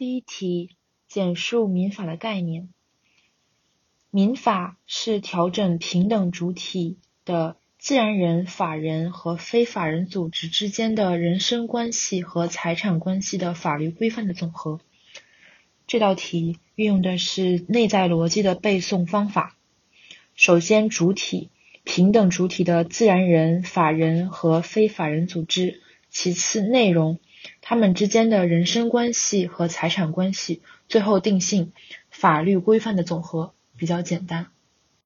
第一题，简述民法的概念。民法是调整平等主体的自然人、法人和非法人组织之间的人身关系和财产关系的法律规范的总和。这道题运用的是内在逻辑的背诵方法。首先，主体平等主体的自然人、法人和非法人组织。其次，内容。他们之间的人身关系和财产关系，最后定性法律规范的总和比较简单。